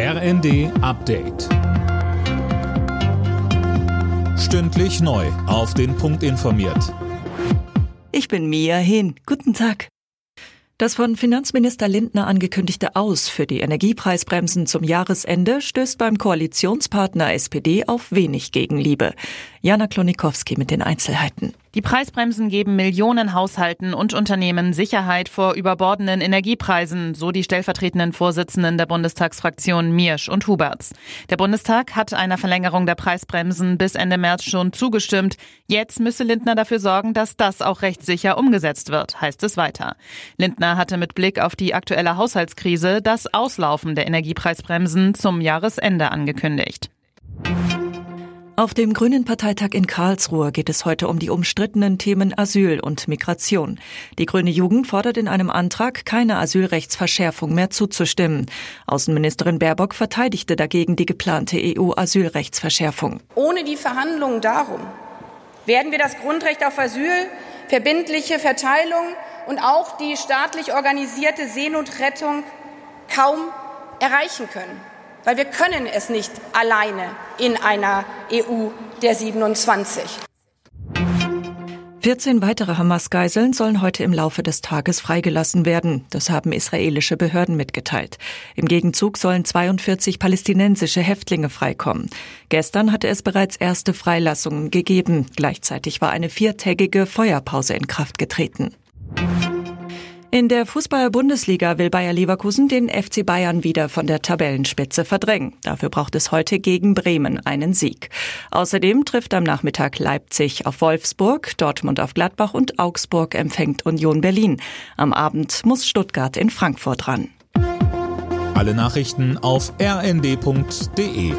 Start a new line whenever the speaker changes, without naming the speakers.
RND Update. Stündlich neu. Auf den Punkt informiert.
Ich bin Mia Hin. Guten Tag. Das von Finanzminister Lindner angekündigte Aus für die Energiepreisbremsen zum Jahresende stößt beim Koalitionspartner SPD auf wenig Gegenliebe. Jana Klonikowski mit den Einzelheiten.
Die Preisbremsen geben Millionen Haushalten und Unternehmen Sicherheit vor überbordenden Energiepreisen, so die stellvertretenden Vorsitzenden der Bundestagsfraktion Miersch und Huberts. Der Bundestag hat einer Verlängerung der Preisbremsen bis Ende März schon zugestimmt. Jetzt müsse Lindner dafür sorgen, dass das auch rechtssicher umgesetzt wird, heißt es weiter. Lindner hatte mit Blick auf die aktuelle Haushaltskrise das Auslaufen der Energiepreisbremsen zum Jahresende angekündigt.
Auf dem Grünen Parteitag in Karlsruhe geht es heute um die umstrittenen Themen Asyl und Migration. Die Grüne Jugend fordert in einem Antrag, keine Asylrechtsverschärfung mehr zuzustimmen. Außenministerin Baerbock verteidigte dagegen die geplante EU-Asylrechtsverschärfung.
Ohne die Verhandlungen darum werden wir das Grundrecht auf Asyl, verbindliche Verteilung und auch die staatlich organisierte Seenotrettung kaum erreichen können weil wir können es nicht alleine in einer EU der 27.
14 weitere Hamas-Geiseln sollen heute im Laufe des Tages freigelassen werden. Das haben israelische Behörden mitgeteilt. Im Gegenzug sollen 42 palästinensische Häftlinge freikommen. Gestern hatte es bereits erste Freilassungen gegeben. Gleichzeitig war eine viertägige Feuerpause in Kraft getreten. In der Fußball-Bundesliga will Bayer Leverkusen den FC Bayern wieder von der Tabellenspitze verdrängen. Dafür braucht es heute gegen Bremen einen Sieg. Außerdem trifft am Nachmittag Leipzig auf Wolfsburg, Dortmund auf Gladbach und Augsburg empfängt Union Berlin. Am Abend muss Stuttgart in Frankfurt ran.
Alle Nachrichten auf rnd.de